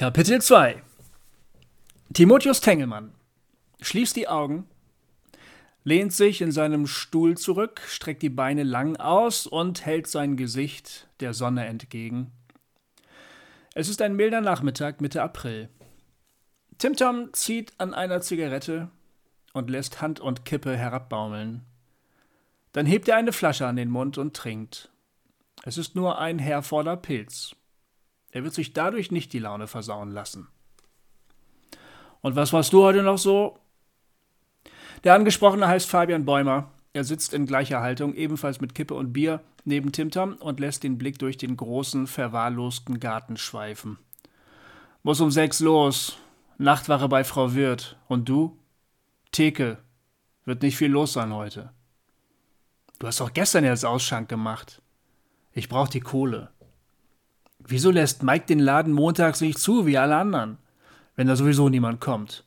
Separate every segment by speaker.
Speaker 1: Kapitel 2 Timotheus Tengelmann schließt die Augen, lehnt sich in seinem Stuhl zurück, streckt die Beine lang aus und hält sein Gesicht der Sonne entgegen. Es ist ein milder Nachmittag Mitte April. Timtom zieht an einer Zigarette und lässt Hand und Kippe herabbaumeln. Dann hebt er eine Flasche an den Mund und trinkt. Es ist nur ein Herforder Pilz. Er wird sich dadurch nicht die Laune versauen lassen. Und was warst du heute noch so? Der Angesprochene heißt Fabian Bäumer. Er sitzt in gleicher Haltung, ebenfalls mit Kippe und Bier, neben Timtam und lässt den Blick durch den großen, verwahrlosten Garten schweifen. Muss um sechs los. Nachtwache bei Frau Wirth. Und du? Theke. Wird nicht viel los sein heute. Du hast doch gestern erst Ausschank gemacht. Ich brauch die Kohle. Wieso lässt Mike den Laden montags nicht zu, wie alle anderen, wenn da sowieso niemand kommt?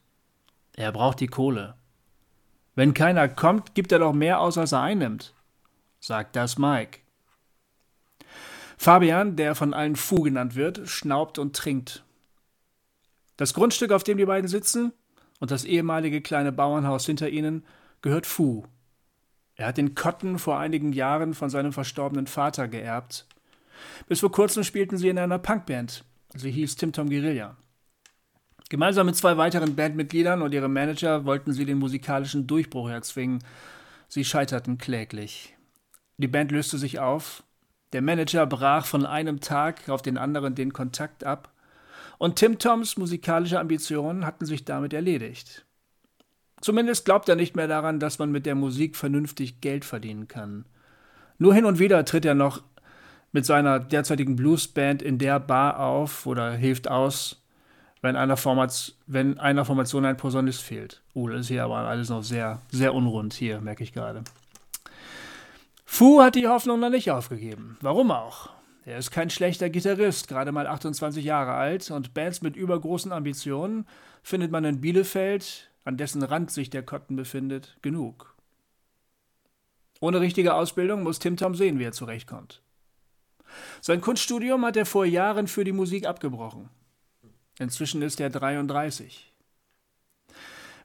Speaker 1: Er braucht die Kohle. Wenn keiner kommt, gibt er doch mehr aus, als er einnimmt. Sagt das Mike. Fabian, der von allen Fu genannt wird, schnaubt und trinkt. Das Grundstück, auf dem die beiden sitzen, und das ehemalige kleine Bauernhaus hinter ihnen, gehört Fu. Er hat den Kotten vor einigen Jahren von seinem verstorbenen Vater geerbt bis vor kurzem spielten sie in einer Punkband. Sie hieß Tim Tom Guerilla. Gemeinsam mit zwei weiteren Bandmitgliedern und ihrem Manager wollten sie den musikalischen Durchbruch erzwingen. Sie scheiterten kläglich. Die Band löste sich auf. Der Manager brach von einem Tag auf den anderen den Kontakt ab. Und Tim Toms musikalische Ambitionen hatten sich damit erledigt. Zumindest glaubt er nicht mehr daran, dass man mit der Musik vernünftig Geld verdienen kann. Nur hin und wieder tritt er noch mit seiner derzeitigen Bluesband in der Bar auf oder hilft aus, wenn einer, Format, wenn einer Formation ein Posaunist fehlt. Oh, das ist hier aber alles noch sehr, sehr unrund hier, merke ich gerade. Fu hat die Hoffnung noch nicht aufgegeben. Warum auch? Er ist kein schlechter Gitarrist, gerade mal 28 Jahre alt und Bands mit übergroßen Ambitionen findet man in Bielefeld, an dessen Rand sich der Kotten befindet, genug. Ohne richtige Ausbildung muss Tim Tom sehen, wie er zurechtkommt. Sein Kunststudium hat er vor Jahren für die Musik abgebrochen. Inzwischen ist er 33.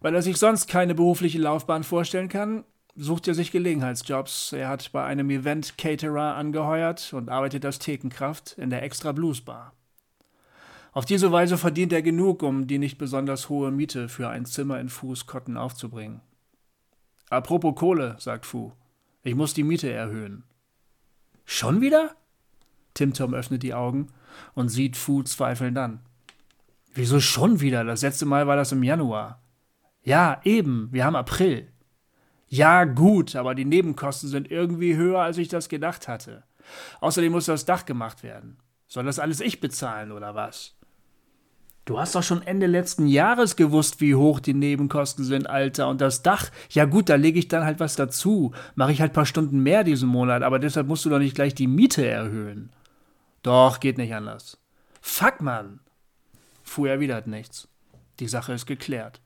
Speaker 1: Weil er sich sonst keine berufliche Laufbahn vorstellen kann, sucht er sich Gelegenheitsjobs. Er hat bei einem Event-Caterer angeheuert und arbeitet als Thekenkraft in der Extra Blues Bar. Auf diese Weise verdient er genug, um die nicht besonders hohe Miete für ein Zimmer in Fußkotten aufzubringen. Apropos Kohle, sagt Fu, ich muss die Miete erhöhen. Schon wieder? Tim Tom öffnet die Augen und sieht Fu zweifelnd an. Wieso schon wieder? Das letzte Mal war das im Januar. Ja, eben, wir haben April. Ja, gut, aber die Nebenkosten sind irgendwie höher, als ich das gedacht hatte. Außerdem muss das Dach gemacht werden. Soll das alles ich bezahlen oder was? Du hast doch schon Ende letzten Jahres gewusst, wie hoch die Nebenkosten sind, Alter. Und das Dach, ja gut, da lege ich dann halt was dazu. Mache ich halt ein paar Stunden mehr diesen Monat, aber deshalb musst du doch nicht gleich die Miete erhöhen. Doch, geht nicht anders. Fuck, Mann! Fu erwidert nichts. Die Sache ist geklärt.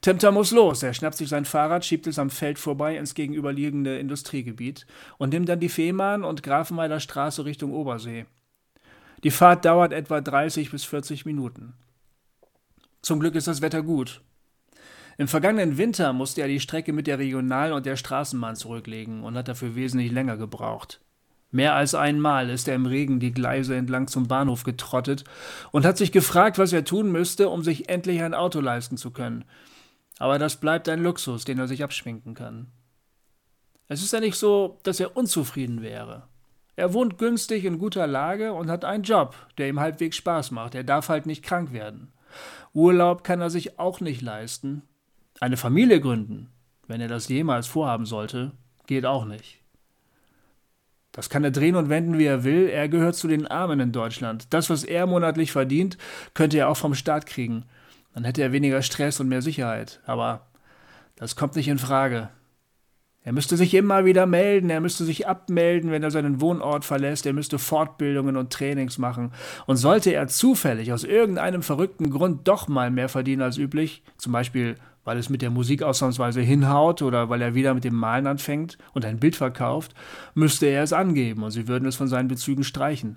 Speaker 1: Timter muss los. Er schnappt sich sein Fahrrad, schiebt es am Feld vorbei ins gegenüberliegende Industriegebiet und nimmt dann die Fehmarn und Grafenweiler Straße Richtung Obersee. Die Fahrt dauert etwa 30 bis 40 Minuten. Zum Glück ist das Wetter gut. Im vergangenen Winter musste er die Strecke mit der Regional- und der Straßenbahn zurücklegen und hat dafür wesentlich länger gebraucht. Mehr als einmal ist er im Regen die Gleise entlang zum Bahnhof getrottet und hat sich gefragt, was er tun müsste, um sich endlich ein Auto leisten zu können. Aber das bleibt ein Luxus, den er sich abschminken kann. Es ist ja nicht so, dass er unzufrieden wäre. Er wohnt günstig in guter Lage und hat einen Job, der ihm halbwegs Spaß macht. Er darf halt nicht krank werden. Urlaub kann er sich auch nicht leisten. Eine Familie gründen, wenn er das jemals vorhaben sollte, geht auch nicht. Das kann er drehen und wenden, wie er will. Er gehört zu den Armen in Deutschland. Das, was er monatlich verdient, könnte er auch vom Staat kriegen. Dann hätte er weniger Stress und mehr Sicherheit. Aber das kommt nicht in Frage. Er müsste sich immer wieder melden, er müsste sich abmelden, wenn er seinen Wohnort verlässt, er müsste Fortbildungen und Trainings machen. Und sollte er zufällig aus irgendeinem verrückten Grund doch mal mehr verdienen als üblich, zum Beispiel weil es mit der Musik ausnahmsweise hinhaut oder weil er wieder mit dem Malen anfängt und ein Bild verkauft, müsste er es angeben und sie würden es von seinen Bezügen streichen.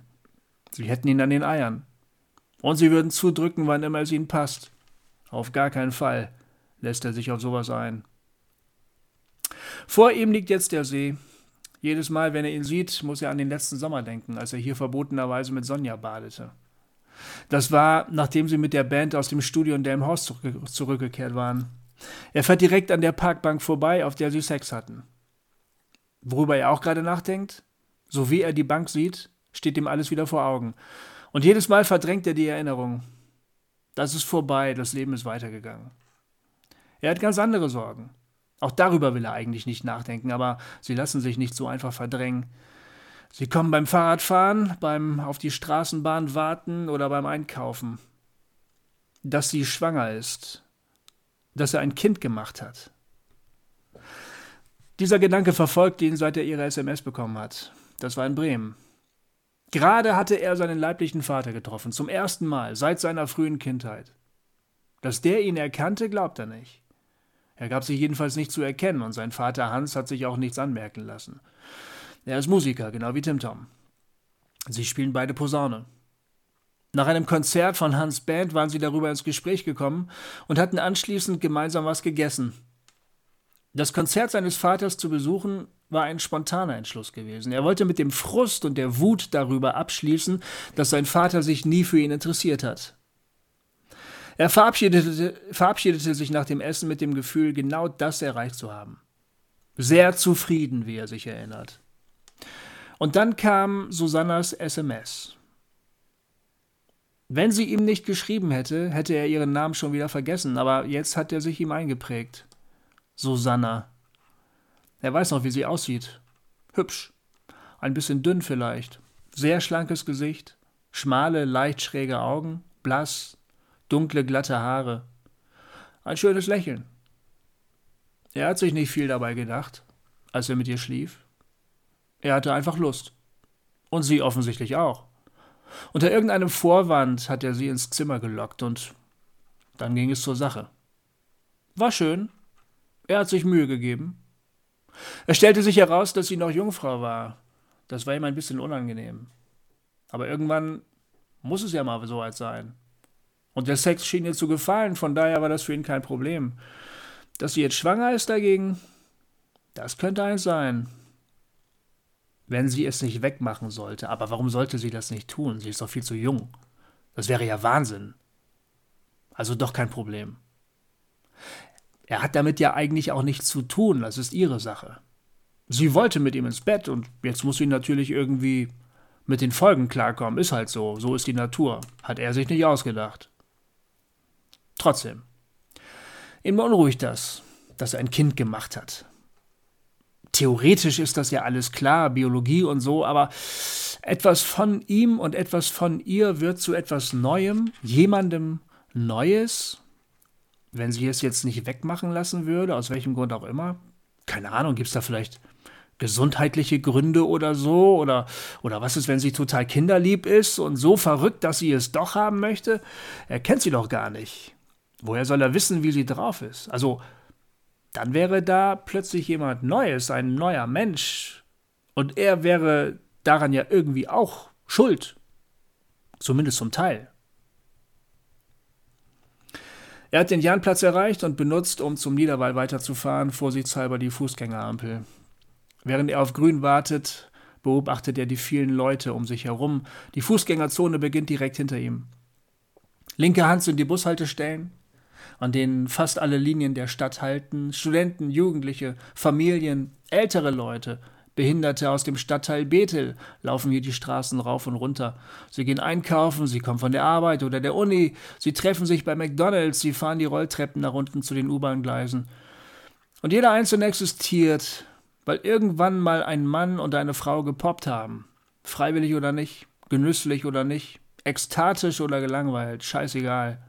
Speaker 1: Sie hätten ihn an den Eiern. Und sie würden zudrücken, wann immer es ihnen passt. Auf gar keinen Fall lässt er sich auf sowas ein. Vor ihm liegt jetzt der See. Jedes Mal, wenn er ihn sieht, muss er an den letzten Sommer denken, als er hier verbotenerweise mit Sonja badete. Das war, nachdem sie mit der Band aus dem Studio in Delmhorst zurückgekehrt waren. Er fährt direkt an der Parkbank vorbei, auf der sie Sex hatten. Worüber er auch gerade nachdenkt? So wie er die Bank sieht, steht ihm alles wieder vor Augen. Und jedes Mal verdrängt er die Erinnerung. Das ist vorbei, das Leben ist weitergegangen. Er hat ganz andere Sorgen. Auch darüber will er eigentlich nicht nachdenken, aber sie lassen sich nicht so einfach verdrängen. Sie kommen beim Fahrradfahren, beim auf die Straßenbahn warten oder beim Einkaufen. Dass sie schwanger ist, dass er ein Kind gemacht hat. Dieser Gedanke verfolgt ihn, seit er ihre SMS bekommen hat. Das war in Bremen. Gerade hatte er seinen leiblichen Vater getroffen, zum ersten Mal seit seiner frühen Kindheit. Dass der ihn erkannte, glaubt er nicht. Er gab sich jedenfalls nicht zu erkennen und sein Vater Hans hat sich auch nichts anmerken lassen. Er ist Musiker, genau wie Tim Tom. Sie spielen beide Posaune. Nach einem Konzert von Hans Band waren sie darüber ins Gespräch gekommen und hatten anschließend gemeinsam was gegessen. Das Konzert seines Vaters zu besuchen war ein spontaner Entschluss gewesen. Er wollte mit dem Frust und der Wut darüber abschließen, dass sein Vater sich nie für ihn interessiert hat. Er verabschiedete, verabschiedete sich nach dem Essen mit dem Gefühl, genau das erreicht zu haben. Sehr zufrieden, wie er sich erinnert. Und dann kam Susannas SMS. Wenn sie ihm nicht geschrieben hätte, hätte er ihren Namen schon wieder vergessen, aber jetzt hat er sich ihm eingeprägt. Susanna. Er weiß noch, wie sie aussieht. Hübsch. Ein bisschen dünn vielleicht. Sehr schlankes Gesicht. Schmale, leicht schräge Augen. Blass, dunkle, glatte Haare. Ein schönes Lächeln. Er hat sich nicht viel dabei gedacht, als er mit ihr schlief. Er hatte einfach Lust. Und sie offensichtlich auch. Unter irgendeinem Vorwand hat er sie ins Zimmer gelockt und dann ging es zur Sache. War schön. Er hat sich Mühe gegeben. Es stellte sich heraus, dass sie noch Jungfrau war. Das war ihm ein bisschen unangenehm. Aber irgendwann muss es ja mal so weit sein. Und der Sex schien ihr zu gefallen, von daher war das für ihn kein Problem. Dass sie jetzt schwanger ist dagegen, das könnte eins sein. Wenn sie es nicht wegmachen sollte, aber warum sollte sie das nicht tun? Sie ist doch viel zu jung. Das wäre ja Wahnsinn. Also doch kein Problem. Er hat damit ja eigentlich auch nichts zu tun, das ist ihre Sache. Sie wollte mit ihm ins Bett und jetzt muss sie natürlich irgendwie mit den Folgen klarkommen. Ist halt so, so ist die Natur. Hat er sich nicht ausgedacht. Trotzdem. Ihn beunruhigt das, dass er ein Kind gemacht hat. Theoretisch ist das ja alles klar, Biologie und so, aber etwas von ihm und etwas von ihr wird zu etwas Neuem, jemandem Neues, wenn sie es jetzt nicht wegmachen lassen würde, aus welchem Grund auch immer. Keine Ahnung, gibt es da vielleicht gesundheitliche Gründe oder so? Oder, oder was ist, wenn sie total kinderlieb ist und so verrückt, dass sie es doch haben möchte? Er kennt sie doch gar nicht. Woher soll er wissen, wie sie drauf ist? Also, dann wäre da plötzlich jemand Neues, ein neuer Mensch. Und er wäre daran ja irgendwie auch schuld. Zumindest zum Teil. Er hat den Jahnplatz erreicht und benutzt, um zum Niederwall weiterzufahren, vorsichtshalber die Fußgängerampel. Während er auf Grün wartet, beobachtet er die vielen Leute um sich herum. Die Fußgängerzone beginnt direkt hinter ihm. Linke Hand sind die Bushaltestellen, an denen fast alle Linien der Stadt halten, Studenten, Jugendliche, Familien, ältere Leute, Behinderte aus dem Stadtteil Bethel laufen hier die Straßen rauf und runter. Sie gehen einkaufen, sie kommen von der Arbeit oder der Uni, sie treffen sich bei McDonalds, sie fahren die Rolltreppen nach unten zu den U-Bahn-Gleisen. Und jeder Einzelne existiert, weil irgendwann mal ein Mann und eine Frau gepoppt haben. Freiwillig oder nicht, genüsslich oder nicht, ekstatisch oder gelangweilt, scheißegal.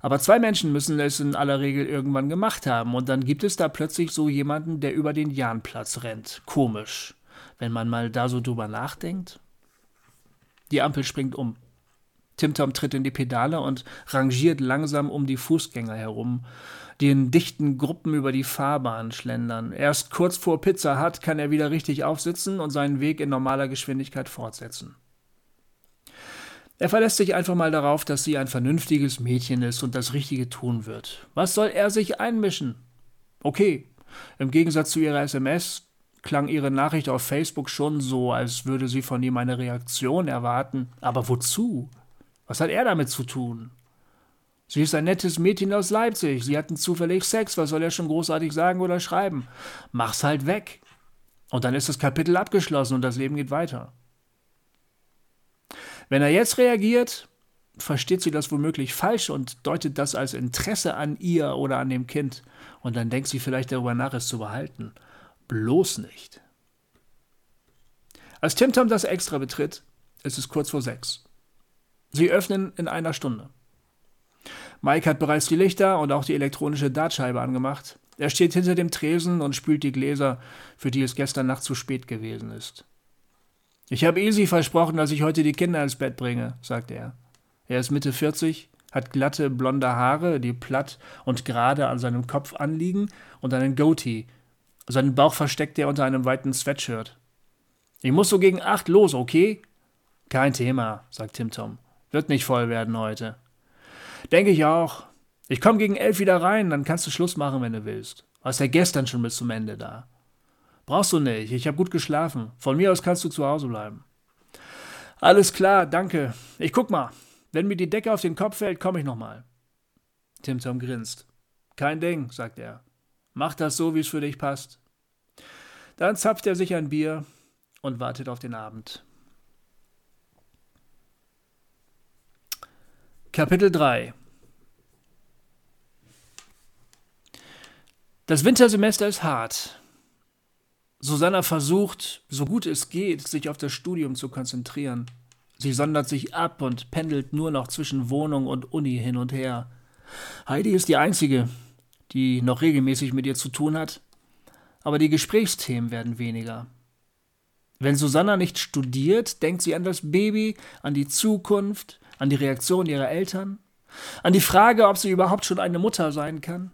Speaker 1: Aber zwei Menschen müssen es in aller Regel irgendwann gemacht haben und dann gibt es da plötzlich so jemanden, der über den Jahnplatz rennt. Komisch, wenn man mal da so drüber nachdenkt. Die Ampel springt um. Timtom tritt in die Pedale und rangiert langsam um die Fußgänger herum, die in dichten Gruppen über die Fahrbahn schlendern. Erst kurz vor Pizza Hut kann er wieder richtig aufsitzen und seinen Weg in normaler Geschwindigkeit fortsetzen. Er verlässt sich einfach mal darauf, dass sie ein vernünftiges Mädchen ist und das Richtige tun wird. Was soll er sich einmischen? Okay, im Gegensatz zu ihrer SMS klang ihre Nachricht auf Facebook schon so, als würde sie von ihm eine Reaktion erwarten. Aber wozu? Was hat er damit zu tun? Sie ist ein nettes Mädchen aus Leipzig. Sie hatten zufällig Sex. Was soll er schon großartig sagen oder schreiben? Mach's halt weg. Und dann ist das Kapitel abgeschlossen und das Leben geht weiter. Wenn er jetzt reagiert, versteht sie das womöglich falsch und deutet das als Interesse an ihr oder an dem Kind. Und dann denkt sie vielleicht darüber nach, es zu behalten. Bloß nicht. Als Tim Tom das Extra betritt, ist es kurz vor sechs. Sie öffnen in einer Stunde. Mike hat bereits die Lichter und auch die elektronische Dartscheibe angemacht. Er steht hinter dem Tresen und spült die Gläser, für die es gestern Nacht zu spät gewesen ist. Ich habe Easy versprochen, dass ich heute die Kinder ins Bett bringe, sagt er. Er ist Mitte 40, hat glatte blonde Haare, die platt und gerade an seinem Kopf anliegen, und einen Goatee, seinen Bauch versteckt er unter einem weiten Sweatshirt. Ich muss so gegen acht los, okay? Kein Thema, sagt Tim Tom. Wird nicht voll werden heute. Denke ich auch. Ich komme gegen elf wieder rein, dann kannst du Schluss machen, wenn du willst. Warst ja gestern schon bis zum Ende da. Brauchst du nicht, ich habe gut geschlafen. Von mir aus kannst du zu Hause bleiben. Alles klar, danke. Ich guck mal. Wenn mir die Decke auf den Kopf fällt, komme ich nochmal. Tim Tom grinst. Kein Ding, sagt er. Mach das so, wie es für dich passt. Dann zapft er sich ein Bier und wartet auf den Abend. Kapitel 3 Das Wintersemester ist hart. Susanna versucht, so gut es geht, sich auf das Studium zu konzentrieren. Sie sondert sich ab und pendelt nur noch zwischen Wohnung und Uni hin und her. Heidi ist die Einzige, die noch regelmäßig mit ihr zu tun hat, aber die Gesprächsthemen werden weniger. Wenn Susanna nicht studiert, denkt sie an das Baby, an die Zukunft, an die Reaktion ihrer Eltern, an die Frage, ob sie überhaupt schon eine Mutter sein kann,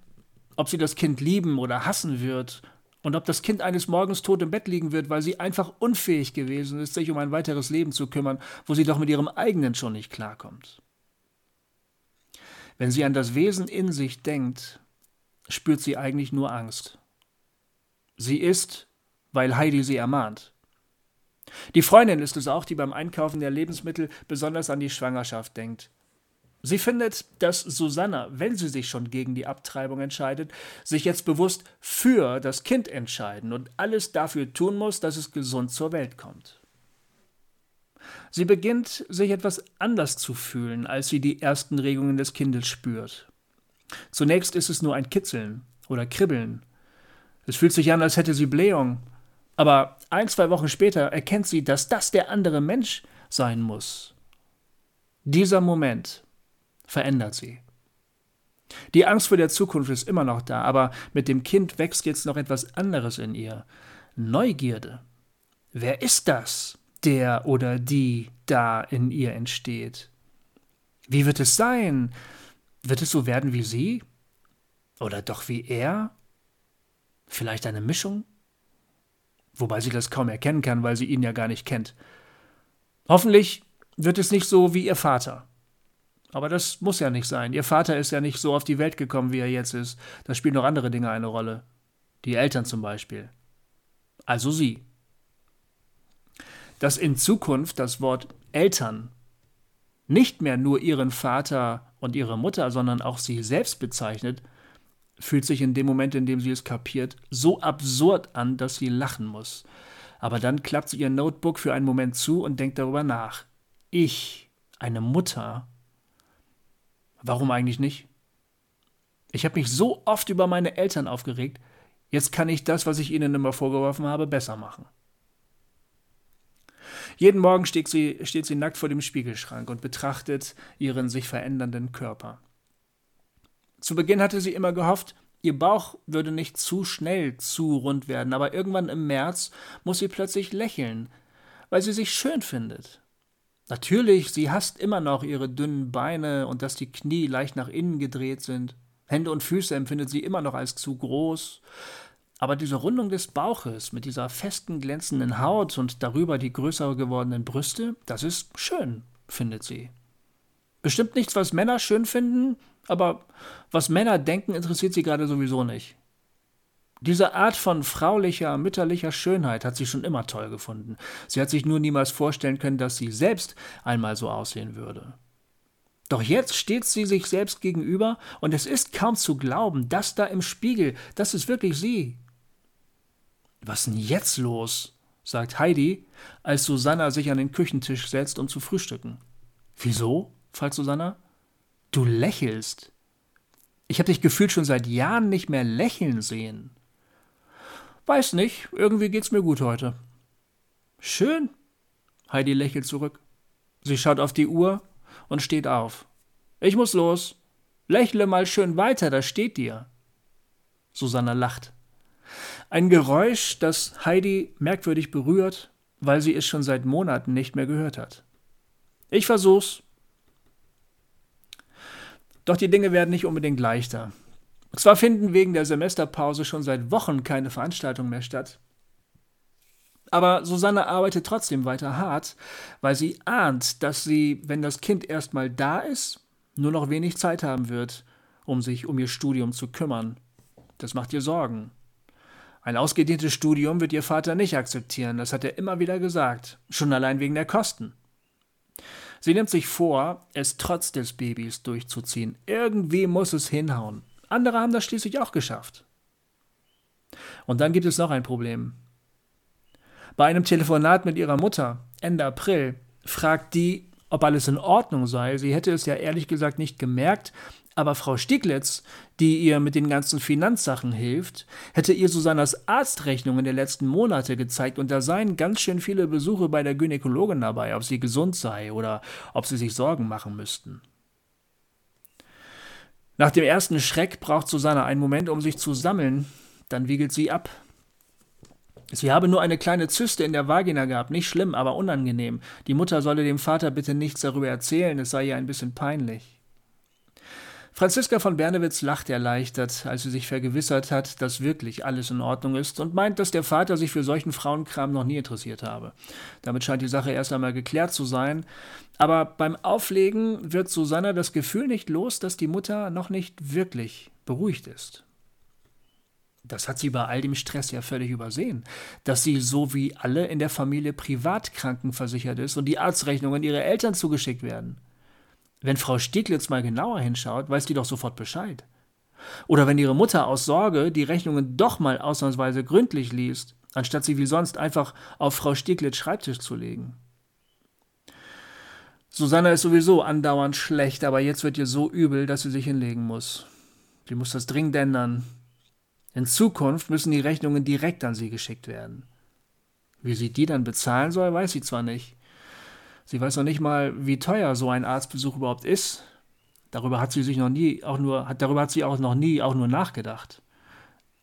Speaker 1: ob sie das Kind lieben oder hassen wird und ob das Kind eines Morgens tot im Bett liegen wird, weil sie einfach unfähig gewesen ist, sich um ein weiteres Leben zu kümmern, wo sie doch mit ihrem eigenen schon nicht klarkommt. Wenn sie an das Wesen in sich denkt, spürt sie eigentlich nur Angst. Sie ist, weil Heidi sie ermahnt. Die Freundin ist es auch, die beim Einkaufen der Lebensmittel besonders an die Schwangerschaft denkt. Sie findet, dass Susanna, wenn sie sich schon gegen die Abtreibung entscheidet, sich jetzt bewusst für das Kind entscheiden und alles dafür tun muss, dass es gesund zur Welt kommt. Sie beginnt, sich etwas anders zu fühlen, als sie die ersten Regungen des Kindes spürt. Zunächst ist es nur ein Kitzeln oder Kribbeln. Es fühlt sich an, als hätte sie Blähung. Aber ein, zwei Wochen später erkennt sie, dass das der andere Mensch sein muss. Dieser Moment verändert sie. Die Angst vor der Zukunft ist immer noch da, aber mit dem Kind wächst jetzt noch etwas anderes in ihr. Neugierde. Wer ist das, der oder die da in ihr entsteht? Wie wird es sein? Wird es so werden wie sie? Oder doch wie er? Vielleicht eine Mischung? Wobei sie das kaum erkennen kann, weil sie ihn ja gar nicht kennt. Hoffentlich wird es nicht so wie ihr Vater. Aber das muss ja nicht sein. Ihr Vater ist ja nicht so auf die Welt gekommen, wie er jetzt ist. Da spielen noch andere Dinge eine Rolle. Die Eltern zum Beispiel. Also sie. Dass in Zukunft das Wort Eltern nicht mehr nur ihren Vater und ihre Mutter, sondern auch sie selbst bezeichnet, fühlt sich in dem Moment, in dem sie es kapiert, so absurd an, dass sie lachen muss. Aber dann klappt sie ihr Notebook für einen Moment zu und denkt darüber nach. Ich, eine Mutter. Warum eigentlich nicht? Ich habe mich so oft über meine Eltern aufgeregt, jetzt kann ich das, was ich ihnen immer vorgeworfen habe, besser machen. Jeden Morgen steht sie, steht sie nackt vor dem Spiegelschrank und betrachtet ihren sich verändernden Körper. Zu Beginn hatte sie immer gehofft, ihr Bauch würde nicht zu schnell zu rund werden, aber irgendwann im März muss sie plötzlich lächeln, weil sie sich schön findet. Natürlich, sie hasst immer noch ihre dünnen Beine und dass die Knie leicht nach innen gedreht sind. Hände und Füße empfindet sie immer noch als zu groß. Aber diese Rundung des Bauches mit dieser festen, glänzenden Haut und darüber die größer gewordenen Brüste, das ist schön. findet sie. Bestimmt nichts, was Männer schön finden, aber was Männer denken, interessiert sie gerade sowieso nicht. Diese Art von fraulicher, mütterlicher Schönheit hat sie schon immer toll gefunden. Sie hat sich nur niemals vorstellen können, dass sie selbst einmal so aussehen würde. Doch jetzt steht sie sich selbst gegenüber und es ist kaum zu glauben, das da im Spiegel, das ist wirklich sie. Was denn jetzt los? sagt Heidi, als Susanna sich an den Küchentisch setzt, um zu frühstücken. Wieso? fragt Susanna. Du lächelst. Ich habe dich gefühlt schon seit Jahren nicht mehr lächeln sehen. Weiß nicht, irgendwie geht's mir gut heute. Schön. Heidi lächelt zurück. Sie schaut auf die Uhr und steht auf. Ich muss los. Lächle mal schön weiter, da steht dir. Susanna lacht. Ein Geräusch, das Heidi merkwürdig berührt, weil sie es schon seit Monaten nicht mehr gehört hat. Ich versuch's. Doch die Dinge werden nicht unbedingt leichter. Zwar finden wegen der Semesterpause schon seit Wochen keine Veranstaltungen mehr statt, aber Susanne arbeitet trotzdem weiter hart, weil sie ahnt, dass sie, wenn das Kind erstmal da ist, nur noch wenig Zeit haben wird, um sich um ihr Studium zu kümmern. Das macht ihr Sorgen. Ein ausgedehntes Studium wird ihr Vater nicht akzeptieren, das hat er immer wieder gesagt, schon allein wegen der Kosten. Sie nimmt sich vor, es trotz des Babys durchzuziehen. Irgendwie muss es hinhauen. Andere haben das schließlich auch geschafft. Und dann gibt es noch ein Problem. Bei einem Telefonat mit ihrer Mutter Ende April fragt die, ob alles in Ordnung sei. Sie hätte es ja ehrlich gesagt nicht gemerkt, aber Frau Stieglitz, die ihr mit den ganzen Finanzsachen hilft, hätte ihr Susannas Arztrechnungen der letzten Monate gezeigt und da seien ganz schön viele Besuche bei der Gynäkologin dabei, ob sie gesund sei oder ob sie sich Sorgen machen müssten. Nach dem ersten Schreck braucht Susanne einen Moment, um sich zu sammeln. Dann wiegelt sie ab. Sie habe nur eine kleine Zyste in der Vagina gehabt, nicht schlimm, aber unangenehm. Die Mutter solle dem Vater bitte nichts darüber erzählen, es sei ihr ein bisschen peinlich. Franziska von Bernewitz lacht erleichtert, als sie sich vergewissert hat, dass wirklich alles in Ordnung ist und meint, dass der Vater sich für solchen Frauenkram noch nie interessiert habe. Damit scheint die Sache erst einmal geklärt zu sein. Aber beim Auflegen wird Susanna das Gefühl nicht los, dass die Mutter noch nicht wirklich beruhigt ist. Das hat sie bei all dem Stress ja völlig übersehen, dass sie so wie alle in der Familie privat krankenversichert ist und die Arztrechnungen ihre Eltern zugeschickt werden. Wenn Frau Stieglitz mal genauer hinschaut, weiß die doch sofort Bescheid. Oder wenn ihre Mutter aus Sorge die Rechnungen doch mal ausnahmsweise gründlich liest, anstatt sie wie sonst einfach auf Frau Stieglitz Schreibtisch zu legen. Susanna ist sowieso andauernd schlecht, aber jetzt wird ihr so übel, dass sie sich hinlegen muss. Sie muss das dringend ändern. In Zukunft müssen die Rechnungen direkt an sie geschickt werden. Wie sie die dann bezahlen soll, weiß sie zwar nicht. Sie weiß noch nicht mal, wie teuer so ein Arztbesuch überhaupt ist. Darüber hat sie sich noch nie auch nur, hat, darüber hat sie auch noch nie auch nur nachgedacht.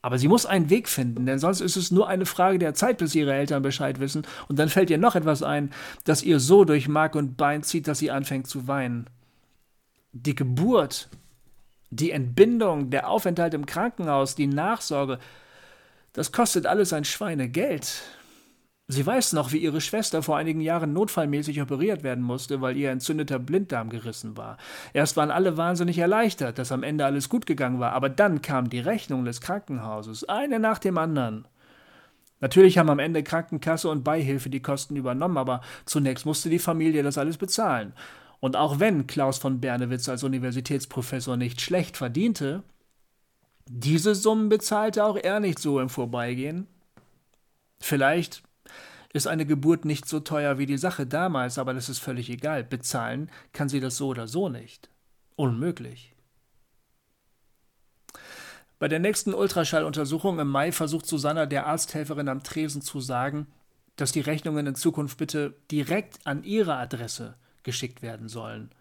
Speaker 1: Aber sie muss einen Weg finden, denn sonst ist es nur eine Frage der Zeit, bis ihre Eltern Bescheid wissen. Und dann fällt ihr noch etwas ein, das ihr so durch Mark und Bein zieht, dass sie anfängt zu weinen. Die Geburt, die Entbindung, der Aufenthalt im Krankenhaus, die Nachsorge, das kostet alles ein Schweinegeld. Sie weiß noch, wie ihre Schwester vor einigen Jahren notfallmäßig operiert werden musste, weil ihr entzündeter Blinddarm gerissen war. Erst waren alle wahnsinnig erleichtert, dass am Ende alles gut gegangen war, aber dann kam die Rechnung des Krankenhauses, eine nach dem anderen. Natürlich haben am Ende Krankenkasse und Beihilfe die Kosten übernommen, aber zunächst musste die Familie das alles bezahlen. Und auch wenn Klaus von Bernewitz als Universitätsprofessor nicht schlecht verdiente, diese Summen bezahlte auch er nicht so im Vorbeigehen. Vielleicht ist eine Geburt nicht so teuer wie die Sache damals, aber das ist völlig egal. Bezahlen kann sie das so oder so nicht. Unmöglich. Bei der nächsten Ultraschalluntersuchung im Mai versucht Susanna der Arzthelferin am Tresen zu sagen, dass die Rechnungen in Zukunft bitte direkt an ihre Adresse geschickt werden sollen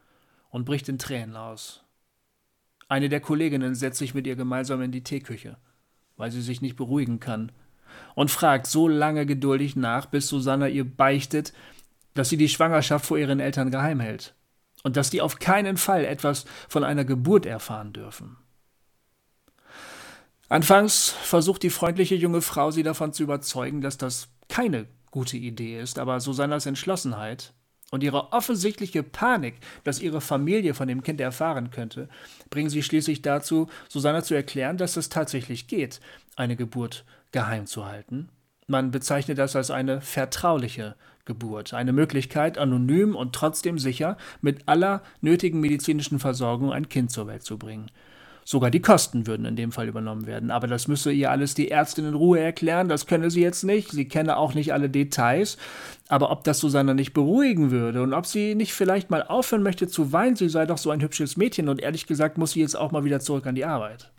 Speaker 1: und bricht in Tränen aus. Eine der Kolleginnen setzt sich mit ihr gemeinsam in die Teeküche, weil sie sich nicht beruhigen kann und fragt so lange geduldig nach, bis Susanna ihr beichtet, dass sie die Schwangerschaft vor ihren Eltern geheim hält und dass die auf keinen Fall etwas von einer Geburt erfahren dürfen. Anfangs versucht die freundliche junge Frau sie davon zu überzeugen, dass das keine gute Idee ist, aber Susannas Entschlossenheit und ihre offensichtliche Panik, dass ihre Familie von dem Kind erfahren könnte, bringen sie schließlich dazu, Susanna zu erklären, dass es tatsächlich geht, eine Geburt geheim zu halten. Man bezeichnet das als eine vertrauliche Geburt, eine Möglichkeit, anonym und trotzdem sicher mit aller nötigen medizinischen Versorgung ein Kind zur Welt zu bringen. Sogar die Kosten würden in dem Fall übernommen werden. Aber das müsse ihr alles die Ärztin in Ruhe erklären. Das könne sie jetzt nicht. Sie kenne auch nicht alle Details. Aber ob das Susanne nicht beruhigen würde und ob sie nicht vielleicht mal aufhören möchte zu weinen, sie sei doch so ein hübsches Mädchen und ehrlich gesagt muss sie jetzt auch mal wieder zurück an die Arbeit.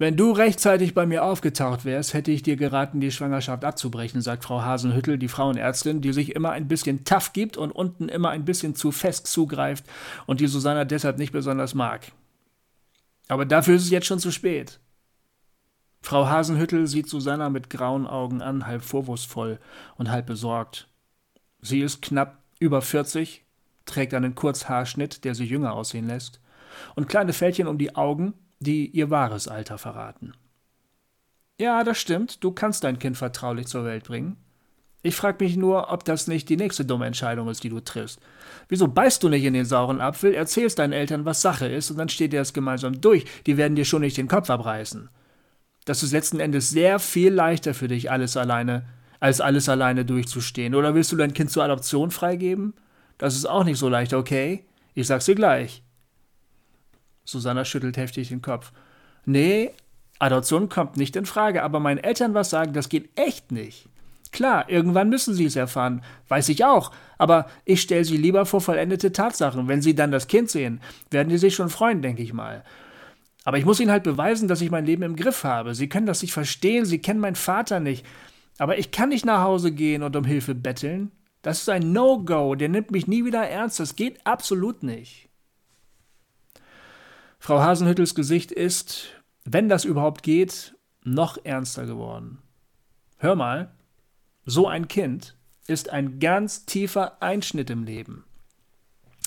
Speaker 1: Wenn du rechtzeitig bei mir aufgetaucht wärst, hätte ich dir geraten, die Schwangerschaft abzubrechen, sagt Frau Hasenhüttel, die Frauenärztin, die sich immer ein bisschen tough gibt und unten immer ein bisschen zu fest zugreift und die Susanna deshalb nicht besonders mag. Aber dafür ist es jetzt schon zu spät. Frau Hasenhüttel sieht Susanna mit grauen Augen an, halb vorwurfsvoll und halb besorgt. Sie ist knapp über 40, trägt einen Kurzhaarschnitt, der sie jünger aussehen lässt, und kleine Fältchen um die Augen die ihr wahres Alter verraten. Ja, das stimmt, du kannst dein Kind vertraulich zur Welt bringen. Ich frag mich nur, ob das nicht die nächste dumme Entscheidung ist, die du triffst. Wieso beißt du nicht in den sauren Apfel, erzählst deinen Eltern, was Sache ist, und dann steht ihr das gemeinsam durch, die werden dir schon nicht den Kopf abreißen. Das ist letzten Endes sehr viel leichter für dich, alles alleine, als alles alleine durchzustehen. Oder willst du dein Kind zur Adoption freigeben? Das ist auch nicht so leicht, okay? Ich sag's dir gleich. Susanna schüttelt heftig den Kopf. Nee, Adoption kommt nicht in Frage, aber meinen Eltern was sagen, das geht echt nicht. Klar, irgendwann müssen sie es erfahren, weiß ich auch, aber ich stelle sie lieber vor vollendete Tatsachen. Wenn sie dann das Kind sehen, werden die sich schon freuen, denke ich mal. Aber ich muss ihnen halt beweisen, dass ich mein Leben im Griff habe. Sie können das nicht verstehen, sie kennen meinen Vater nicht. Aber ich kann nicht nach Hause gehen und um Hilfe betteln. Das ist ein No-Go, der nimmt mich nie wieder ernst, das geht absolut nicht. Frau Hasenhüttels Gesicht ist, wenn das überhaupt geht, noch ernster geworden. Hör mal, so ein Kind ist ein ganz tiefer Einschnitt im Leben.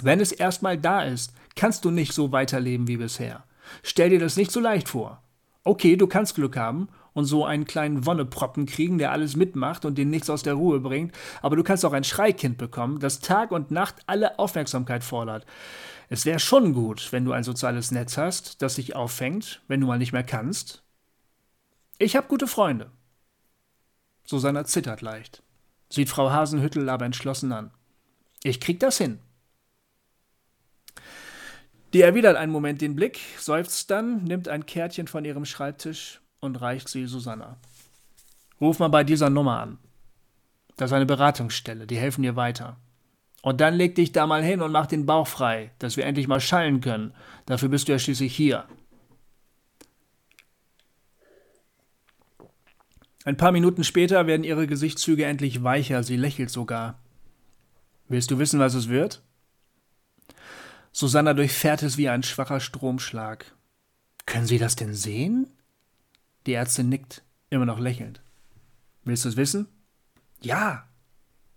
Speaker 1: Wenn es erstmal da ist, kannst du nicht so weiterleben wie bisher. Stell dir das nicht so leicht vor. Okay, du kannst Glück haben und so einen kleinen Wonneproppen kriegen, der alles mitmacht und den nichts aus der Ruhe bringt, aber du kannst auch ein Schreikind bekommen, das Tag und Nacht alle Aufmerksamkeit fordert. Es wäre schon gut, wenn du ein soziales Netz hast, das dich auffängt, wenn du mal nicht mehr kannst. Ich habe gute Freunde. Susanna zittert leicht, sieht Frau Hasenhüttel aber entschlossen an. Ich krieg das hin. Die erwidert einen Moment den Blick, seufzt dann, nimmt ein Kärtchen von ihrem Schreibtisch und reicht sie Susanna. Ruf mal bei dieser Nummer an. Das ist eine Beratungsstelle, die helfen dir weiter. Und dann leg dich da mal hin und mach den Bauch frei, dass wir endlich mal schallen können. Dafür bist du ja schließlich hier. Ein paar Minuten später werden ihre Gesichtszüge endlich weicher, sie lächelt sogar. Willst du wissen, was es wird? Susanna durchfährt es wie ein schwacher Stromschlag. Können Sie das denn sehen? Die Ärztin nickt, immer noch lächelnd. Willst du es wissen? Ja.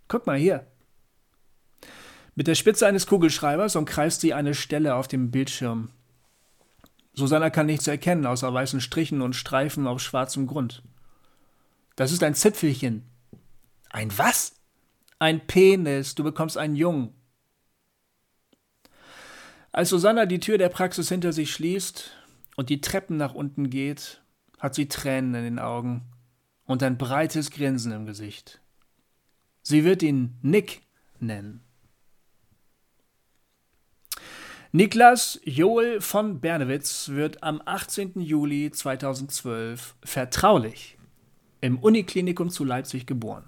Speaker 1: Guck mal hier. Mit der Spitze eines Kugelschreibers umkreist sie eine Stelle auf dem Bildschirm. Susanna kann nichts erkennen, außer weißen Strichen und Streifen auf schwarzem Grund. Das ist ein Zipfelchen. Ein was? Ein Penis. Du bekommst einen Jungen. Als Susanna die Tür der Praxis hinter sich schließt und die Treppen nach unten geht, hat sie Tränen in den Augen und ein breites Grinsen im Gesicht. Sie wird ihn Nick nennen. Niklas Joel von Bernewitz wird am 18. Juli 2012 vertraulich im Uniklinikum zu Leipzig geboren.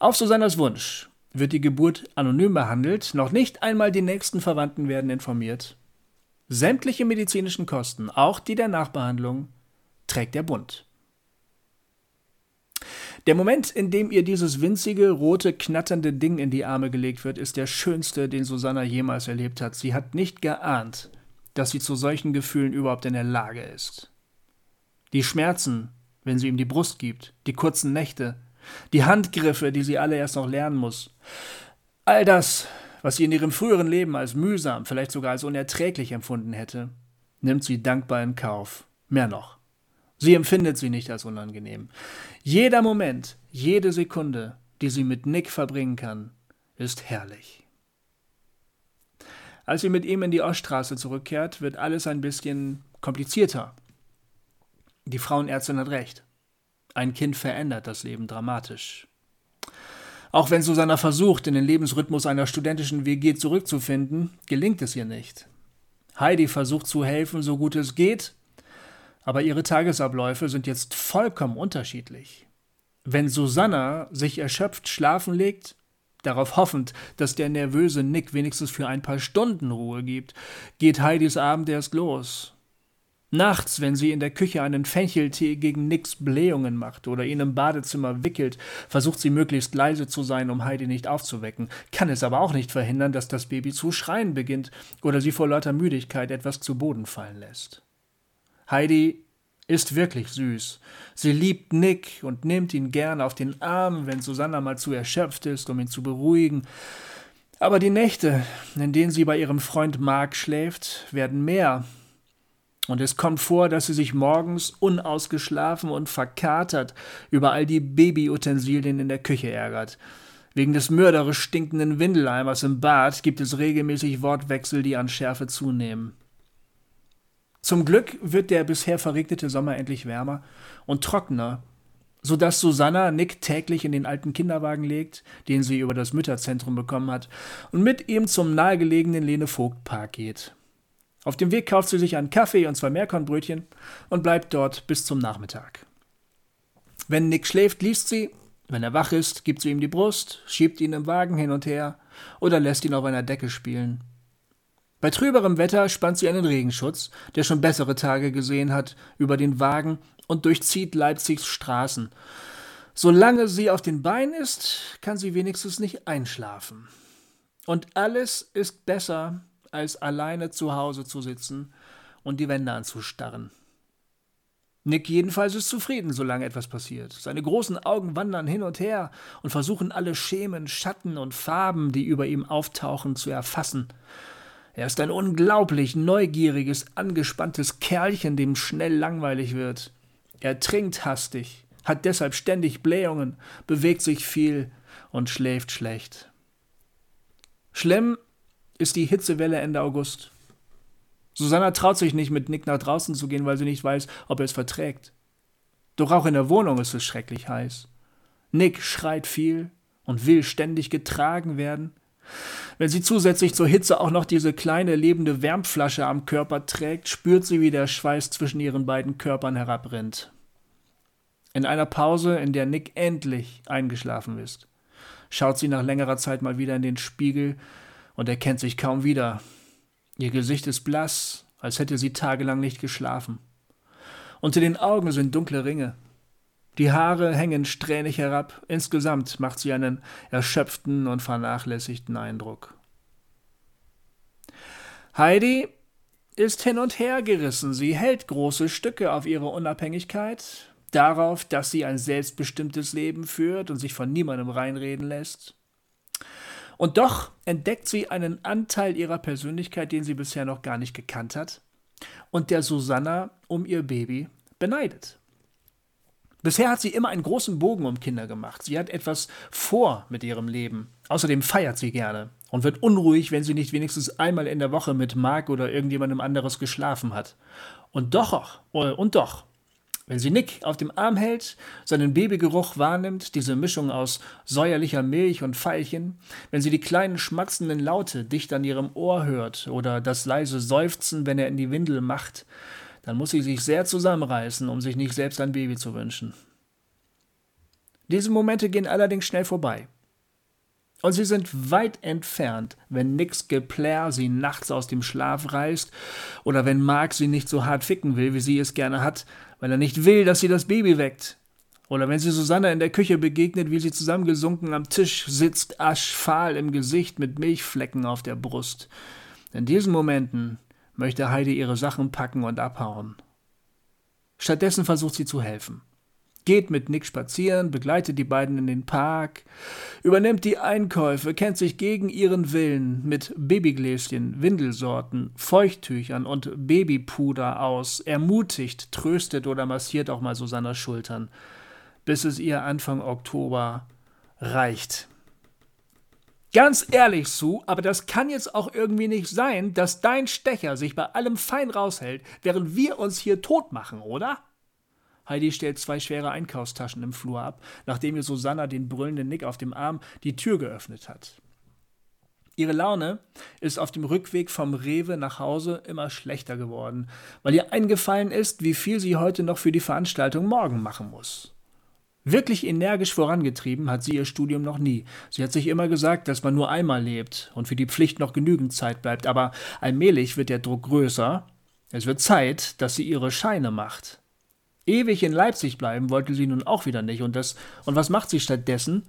Speaker 1: Auf Susannas Wunsch wird die Geburt anonym behandelt, noch nicht einmal die nächsten Verwandten werden informiert. Sämtliche medizinischen Kosten, auch die der Nachbehandlung, trägt der Bund. Der Moment, in dem ihr dieses winzige, rote, knatternde Ding in die Arme gelegt wird, ist der schönste, den Susanna jemals erlebt hat. Sie hat nicht geahnt, dass sie zu solchen Gefühlen überhaupt in der Lage ist. Die Schmerzen, wenn sie ihm die Brust gibt, die kurzen Nächte, die Handgriffe, die sie alle erst noch lernen muss. All das, was sie in ihrem früheren Leben als mühsam, vielleicht sogar als unerträglich empfunden hätte, nimmt sie dankbar in Kauf. Mehr noch. Sie empfindet sie nicht als unangenehm. Jeder Moment, jede Sekunde die sie mit Nick verbringen kann, ist herrlich. Als sie mit ihm in die Oststraße zurückkehrt, wird alles ein bisschen komplizierter. Die Frauenärztin hat recht. Ein Kind verändert das Leben dramatisch. Auch wenn Susanna versucht, in den Lebensrhythmus einer studentischen WG zurückzufinden, gelingt es ihr nicht. Heidi versucht zu helfen, so gut es geht, aber ihre Tagesabläufe sind jetzt vollkommen unterschiedlich. Wenn Susanna sich erschöpft schlafen legt, darauf hoffend, dass der nervöse Nick wenigstens für ein paar Stunden Ruhe gibt, geht Heidis Abend erst los. Nachts, wenn sie in der Küche einen Fencheltee gegen Nicks Blähungen macht oder ihn im Badezimmer wickelt, versucht sie möglichst leise zu sein, um Heidi nicht aufzuwecken, kann es aber auch nicht verhindern, dass das Baby zu schreien beginnt oder sie vor lauter Müdigkeit etwas zu Boden fallen lässt. Heidi ist wirklich süß. Sie liebt Nick und nimmt ihn gern auf den Arm, wenn Susanna mal zu erschöpft ist, um ihn zu beruhigen. Aber die Nächte, in denen sie bei ihrem Freund Mark schläft, werden mehr und es kommt vor, dass sie sich morgens unausgeschlafen und verkatert über all die Babyutensilien in der Küche ärgert. Wegen des mörderisch stinkenden Windeleimers im Bad gibt es regelmäßig Wortwechsel, die an Schärfe zunehmen. Zum Glück wird der bisher verregnete Sommer endlich wärmer und trockener, so dass Susanna Nick täglich in den alten Kinderwagen legt, den sie über das Mütterzentrum bekommen hat, und mit ihm zum nahegelegenen Lene Vogt Park geht. Auf dem Weg kauft sie sich einen Kaffee und zwei Meerkornbrötchen und bleibt dort bis zum Nachmittag. Wenn Nick schläft, liest sie, wenn er wach ist, gibt sie ihm die Brust, schiebt ihn im Wagen hin und her oder lässt ihn auf einer Decke spielen. Bei trüberem Wetter spannt sie einen Regenschutz, der schon bessere Tage gesehen hat, über den Wagen und durchzieht Leipzigs Straßen. Solange sie auf den Beinen ist, kann sie wenigstens nicht einschlafen. Und alles ist besser, als alleine zu Hause zu sitzen und die Wände anzustarren. Nick jedenfalls ist zufrieden, solange etwas passiert. Seine großen Augen wandern hin und her und versuchen alle Schemen, Schatten und Farben, die über ihm auftauchen, zu erfassen. Er ist ein unglaublich neugieriges, angespanntes Kerlchen, dem schnell langweilig wird. Er trinkt hastig, hat deshalb ständig Blähungen, bewegt sich viel und schläft schlecht. Schlimm ist die Hitzewelle Ende August. Susanna traut sich nicht, mit Nick nach draußen zu gehen, weil sie nicht weiß, ob er es verträgt. Doch auch in der Wohnung ist es schrecklich heiß. Nick schreit viel und will ständig getragen werden. Wenn sie zusätzlich zur Hitze auch noch diese kleine lebende Wärmflasche am Körper trägt, spürt sie, wie der Schweiß zwischen ihren beiden Körpern herabrinnt. In einer Pause, in der Nick endlich eingeschlafen ist, schaut sie nach längerer Zeit mal wieder in den Spiegel und erkennt sich kaum wieder. Ihr Gesicht ist blass, als hätte sie tagelang nicht geschlafen. Unter den Augen sind dunkle Ringe. Die Haare hängen strähnig herab, insgesamt macht sie einen erschöpften und vernachlässigten Eindruck. Heidi ist hin und her gerissen. Sie hält große Stücke auf ihre Unabhängigkeit, darauf, dass sie ein selbstbestimmtes Leben führt und sich von niemandem reinreden lässt. Und doch entdeckt sie einen Anteil ihrer Persönlichkeit, den sie bisher noch gar nicht gekannt hat und der Susanna um ihr Baby beneidet. Bisher hat sie immer einen großen Bogen um Kinder gemacht. Sie hat etwas vor mit ihrem Leben. Außerdem feiert sie gerne und wird unruhig, wenn sie nicht wenigstens einmal in der Woche mit Mark oder irgendjemandem anderes geschlafen hat. Und doch, und doch, wenn sie Nick auf dem Arm hält, seinen Babygeruch wahrnimmt, diese Mischung aus säuerlicher Milch und Veilchen, wenn sie die kleinen schmatzenden Laute dicht an ihrem Ohr hört oder das leise Seufzen, wenn er in die Windel macht, dann muss sie sich sehr zusammenreißen, um sich nicht selbst ein Baby zu wünschen. Diese Momente gehen allerdings schnell vorbei. Und sie sind weit entfernt, wenn Nicks Geplär sie nachts aus dem Schlaf reißt oder wenn Mark sie nicht so hart ficken will, wie sie es gerne hat, weil er nicht will, dass sie das Baby weckt. Oder wenn sie Susanne in der Küche begegnet, wie sie zusammengesunken am Tisch sitzt, aschfahl im Gesicht mit Milchflecken auf der Brust. In diesen Momenten möchte Heidi ihre Sachen packen und abhauen. Stattdessen versucht sie zu helfen geht mit Nick spazieren, begleitet die beiden in den Park, übernimmt die Einkäufe, kennt sich gegen ihren Willen mit Babygläschen, Windelsorten, Feuchttüchern und Babypuder aus, ermutigt, tröstet oder massiert auch mal Susannas Schultern, bis es ihr Anfang Oktober reicht. Ganz ehrlich, Sue, aber das kann jetzt auch irgendwie nicht sein, dass dein Stecher sich bei allem fein raushält, während wir uns hier tot machen, oder? Heidi stellt zwei schwere Einkaufstaschen im Flur ab, nachdem ihr Susanna den brüllenden Nick auf dem Arm die Tür geöffnet hat. Ihre Laune ist auf dem Rückweg vom Rewe nach Hause immer schlechter geworden, weil ihr eingefallen ist, wie viel sie heute noch für die Veranstaltung morgen machen muss. Wirklich energisch vorangetrieben hat sie ihr Studium noch nie. Sie hat sich immer gesagt, dass man nur einmal lebt und für die Pflicht noch genügend Zeit bleibt, aber allmählich wird der Druck größer. Es wird Zeit, dass sie ihre Scheine macht. Ewig in Leipzig bleiben wollte sie nun auch wieder nicht und das und was macht sie stattdessen?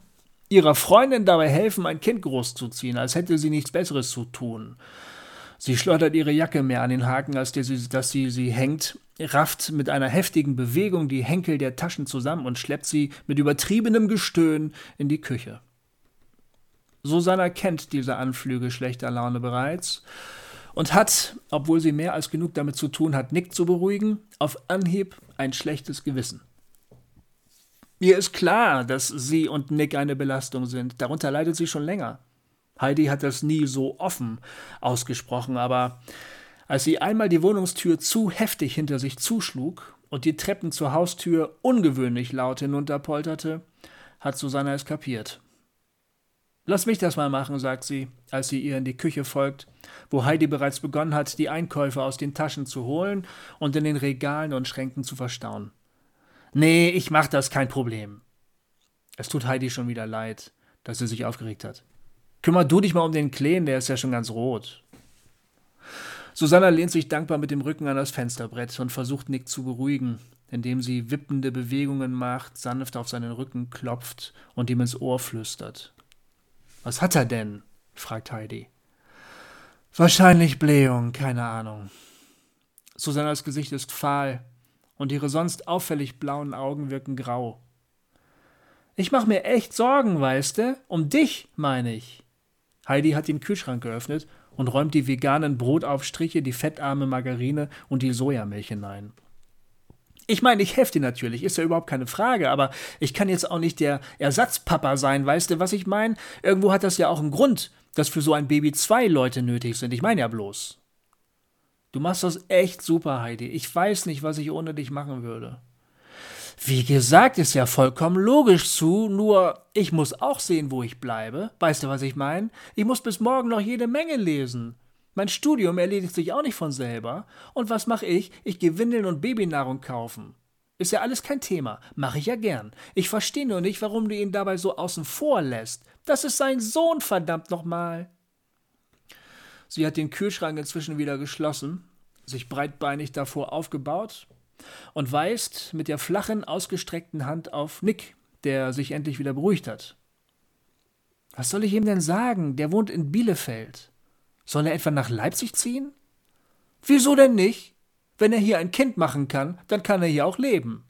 Speaker 1: Ihrer Freundin dabei helfen, ein Kind großzuziehen, als hätte sie nichts Besseres zu tun. Sie schleudert ihre Jacke mehr an den Haken, als dass sie sie hängt, rafft mit einer heftigen Bewegung die Henkel der Taschen zusammen und schleppt sie mit übertriebenem Gestöhn in die Küche. Susanna kennt diese Anflüge schlechter Laune bereits und hat, obwohl sie mehr als genug damit zu tun hat, Nick zu beruhigen, auf Anhieb ein schlechtes Gewissen. Ihr ist klar, dass sie und Nick eine Belastung sind. Darunter leidet sie schon länger. Heidi hat das nie so offen ausgesprochen, aber als sie einmal die Wohnungstür zu heftig hinter sich zuschlug und die Treppen zur Haustür ungewöhnlich laut hinunterpolterte, hat Susanna es kapiert. Lass mich das mal machen, sagt sie, als sie ihr in die Küche folgt, wo Heidi bereits begonnen hat, die Einkäufe aus den Taschen zu holen und in den Regalen und Schränken zu verstauen. Nee, ich mach das kein Problem. Es tut Heidi schon wieder leid, dass sie sich aufgeregt hat. Kümmer du dich mal um den Kleen, der ist ja schon ganz rot. Susanna lehnt sich dankbar mit dem Rücken an das Fensterbrett und versucht Nick zu beruhigen, indem sie wippende Bewegungen macht, sanft auf seinen Rücken klopft und ihm ins Ohr flüstert. Was hat er denn? fragt Heidi. Wahrscheinlich Blähung, keine Ahnung. Susannas Gesicht ist fahl und ihre sonst auffällig blauen Augen wirken grau. Ich mach mir echt Sorgen, weißt du? Um dich, meine ich. Heidi hat den Kühlschrank geöffnet und räumt die veganen Brotaufstriche, die fettarme Margarine und die Sojamilch hinein. Ich meine, ich dir natürlich, ist ja überhaupt keine Frage, aber ich kann jetzt auch nicht der Ersatzpapa sein, weißt du, was ich meine? Irgendwo hat das ja auch einen Grund, dass für so ein Baby zwei Leute nötig sind. Ich meine ja bloß. Du machst das echt super, Heidi. Ich weiß nicht, was ich ohne dich machen würde. Wie gesagt, ist ja vollkommen logisch zu, nur ich muss auch sehen, wo ich bleibe. Weißt du, was ich meine? Ich muss bis morgen noch jede Menge lesen. Mein Studium erledigt sich auch nicht von selber. Und was mache ich? Ich gehe Windeln und Babynahrung kaufen. Ist ja alles kein Thema. Mache ich ja gern. Ich verstehe nur nicht, warum du ihn dabei so außen vor lässt. Das ist sein Sohn, verdammt nochmal. Sie hat den Kühlschrank inzwischen wieder geschlossen, sich breitbeinig davor aufgebaut und weist mit der flachen, ausgestreckten Hand auf Nick, der sich endlich wieder beruhigt hat. Was soll ich ihm denn sagen? Der wohnt in Bielefeld. Soll er etwa nach Leipzig ziehen? Wieso denn nicht? Wenn er hier ein Kind machen kann, dann kann er hier auch leben.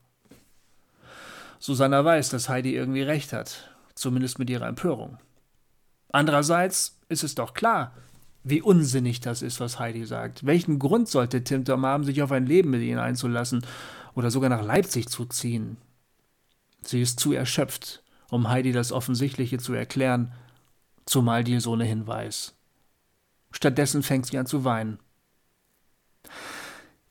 Speaker 1: Susanna weiß, dass Heidi irgendwie recht hat, zumindest mit ihrer Empörung. Andererseits ist es doch klar, wie unsinnig das ist, was Heidi sagt. Welchen Grund sollte Tim Tom haben, sich auf ein Leben mit ihnen einzulassen oder sogar nach Leipzig zu ziehen? Sie ist zu erschöpft, um Heidi das Offensichtliche zu erklären, zumal die so ohnehin weiß. Stattdessen fängt sie an zu weinen.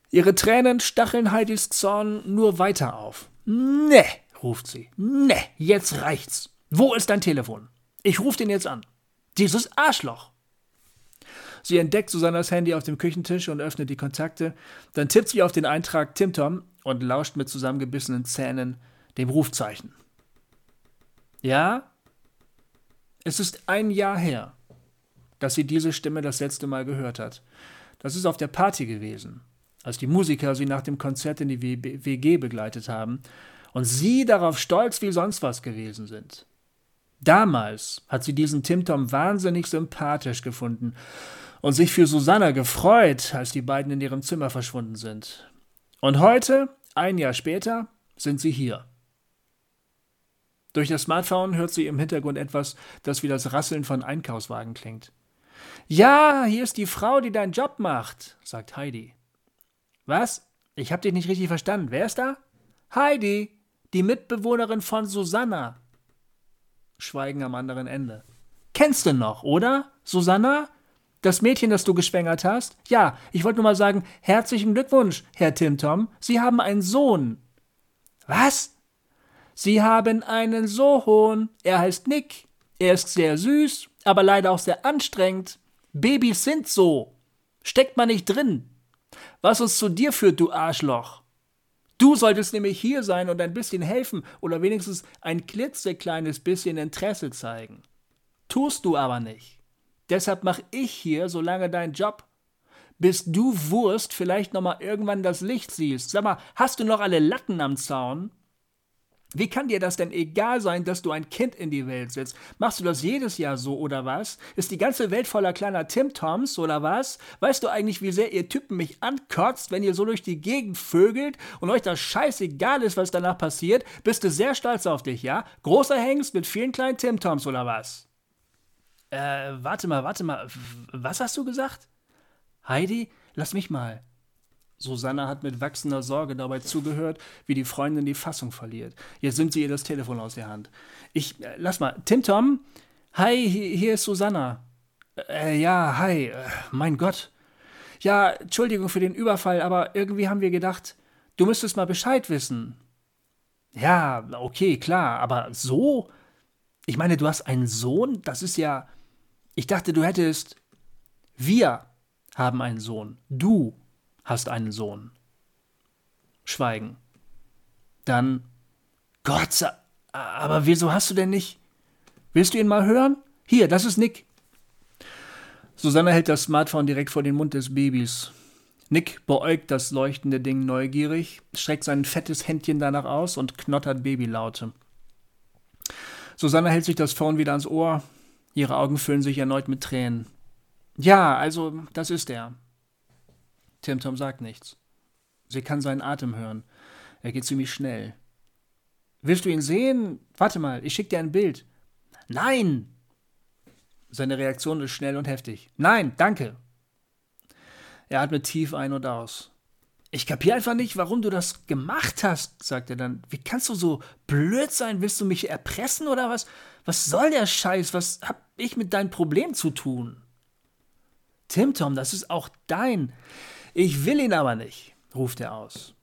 Speaker 1: Ihre Tränen stacheln Heidis Zorn nur weiter auf. Ne, ruft sie. Ne, jetzt reicht's. Wo ist dein Telefon? Ich ruf den jetzt an. Dieses Arschloch. Sie entdeckt Susannas Handy auf dem Küchentisch und öffnet die Kontakte. Dann tippt sie auf den Eintrag Timtom und lauscht mit zusammengebissenen Zähnen dem Rufzeichen. Ja, es ist ein Jahr her, dass sie diese Stimme das letzte Mal gehört hat. Das ist auf der Party gewesen, als die Musiker sie nach dem Konzert in die WG begleitet haben und sie darauf stolz wie sonst was gewesen sind. Damals hat sie diesen Timtom wahnsinnig sympathisch gefunden und sich für Susanna gefreut, als die beiden in ihrem Zimmer verschwunden sind. Und heute, ein Jahr später, sind sie hier. Durch das Smartphone hört sie im Hintergrund etwas, das wie das Rasseln von Einkaufswagen klingt. Ja, hier ist die Frau, die deinen Job macht, sagt Heidi. Was? Ich hab dich nicht richtig verstanden. Wer ist da? Heidi, die Mitbewohnerin von Susanna. Schweigen am anderen Ende. Kennst du noch, oder? Susanna? Das Mädchen, das du geschwängert hast? Ja, ich wollte nur mal sagen, herzlichen Glückwunsch, Herr Tim Tom. Sie haben einen Sohn. Was? Sie haben einen Sohn. Er heißt Nick. Er ist sehr süß, aber leider auch sehr anstrengend. Babys sind so. Steckt man nicht drin. Was uns zu dir führt, du Arschloch. Du solltest nämlich hier sein und ein bisschen helfen oder wenigstens ein klitzekleines bisschen Interesse zeigen. Tust du aber nicht. Deshalb mach ich hier so lange deinen Job, bis du Wurst vielleicht noch mal irgendwann das Licht siehst. Sag mal, hast du noch alle Latten am Zaun? Wie kann dir das denn egal sein, dass du ein Kind in die Welt setzt? Machst du das jedes Jahr so oder was? Ist die ganze Welt voller kleiner Tim-Toms oder was? Weißt du eigentlich, wie sehr ihr Typen mich ankotzt, wenn ihr so durch die Gegend vögelt und euch das scheißegal ist, was danach passiert? Bist du sehr stolz auf dich, ja? Großer Hengst mit vielen kleinen Tim-Toms oder was? Äh, warte mal, warte mal. Was hast du gesagt? Heidi, lass mich mal. Susanna hat mit wachsender Sorge dabei zugehört, wie die Freundin die Fassung verliert. Jetzt nimmt sie ihr das Telefon aus der Hand. Ich, äh, lass mal. Tim Tom? Hi, hier ist Susanna. Äh, ja, hi. Äh, mein Gott. Ja, Entschuldigung für den Überfall, aber irgendwie haben wir gedacht, du müsstest mal Bescheid wissen. Ja, okay, klar, aber so? Ich meine, du hast einen Sohn? Das ist ja. Ich dachte, du hättest. Wir haben einen Sohn. Du hast einen Sohn. Schweigen. Dann, Gott, aber wieso hast du denn nicht? Willst du ihn mal hören? Hier, das ist Nick. Susanne hält das Smartphone direkt vor den Mund des Babys. Nick beäugt das leuchtende Ding neugierig, streckt sein fettes Händchen danach aus und knottert Babylaute. Susanne hält sich das Phone wieder ans Ohr. Ihre Augen füllen sich erneut mit Tränen. Ja, also, das ist er. Tim Tom sagt nichts. Sie kann seinen Atem hören. Er geht ziemlich schnell. Willst du ihn sehen? Warte mal, ich schick dir ein Bild. Nein! Seine Reaktion ist schnell und heftig. Nein, danke. Er atmet tief ein und aus. Ich kapiere einfach nicht, warum du das gemacht hast, sagt er dann. Wie kannst du so blöd sein? Willst du mich erpressen oder was? Was soll der Scheiß? Was hab ich mit deinem Problem zu tun? Tim Tom, das ist auch dein. Ich will ihn aber nicht, ruft er aus.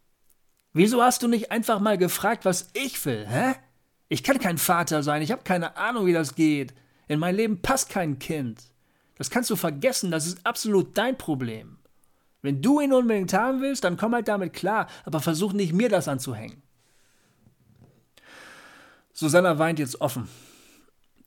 Speaker 1: Wieso hast du nicht einfach mal gefragt, was ich will, hä? Ich kann kein Vater sein, ich habe keine Ahnung, wie das geht. In mein Leben passt kein Kind. Das kannst du vergessen, das ist absolut dein Problem. Wenn du ihn unbedingt haben willst, dann komm halt damit klar, aber versuch nicht mir das anzuhängen. Susanna weint jetzt offen.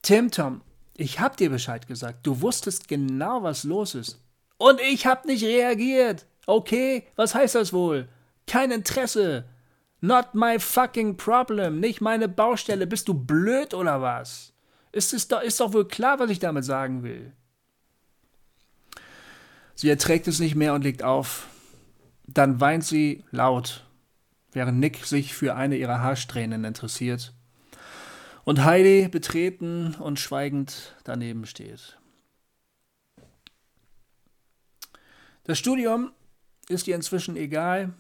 Speaker 1: Tim Tom, ich hab dir Bescheid gesagt. Du wusstest genau, was los ist. Und ich hab nicht reagiert. Okay, was heißt das wohl? Kein Interesse. Not my fucking problem. Nicht meine Baustelle. Bist du blöd oder was? Ist, es doch, ist doch wohl klar, was ich damit sagen will. Sie erträgt es nicht mehr und legt auf. Dann weint sie laut, während Nick sich für eine ihrer Haarsträhnen interessiert und Heidi betreten und schweigend daneben steht. Das Studium ist ihr inzwischen egal.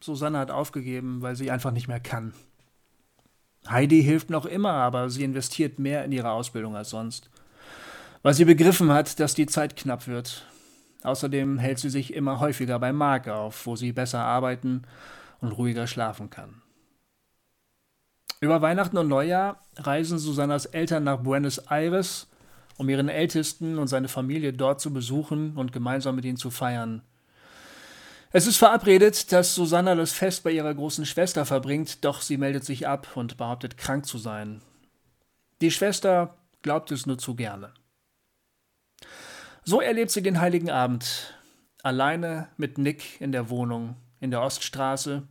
Speaker 1: Susanne hat aufgegeben, weil sie einfach nicht mehr kann. Heidi hilft noch immer, aber sie investiert mehr in ihre Ausbildung als sonst, weil sie begriffen hat, dass die Zeit knapp wird. Außerdem hält sie sich immer häufiger bei Mark auf, wo sie besser arbeiten und ruhiger schlafen kann. Über Weihnachten und Neujahr reisen Susannas Eltern nach Buenos Aires, um ihren Ältesten und seine Familie dort zu besuchen und gemeinsam mit ihnen zu feiern. Es ist verabredet, dass Susanna das Fest bei ihrer großen Schwester verbringt, doch sie meldet sich ab und behauptet, krank zu sein. Die Schwester glaubt es nur zu gerne. So erlebt sie den heiligen Abend, alleine mit Nick in der Wohnung in der Oststraße.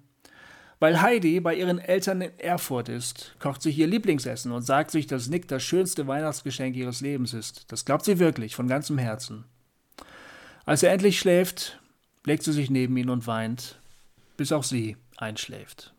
Speaker 1: Weil Heidi bei ihren Eltern in Erfurt ist, kocht sie ihr Lieblingsessen und sagt sich, dass Nick das schönste Weihnachtsgeschenk ihres Lebens ist. Das glaubt sie wirklich, von ganzem Herzen. Als er endlich schläft, legt sie sich neben ihn und weint, bis auch sie einschläft.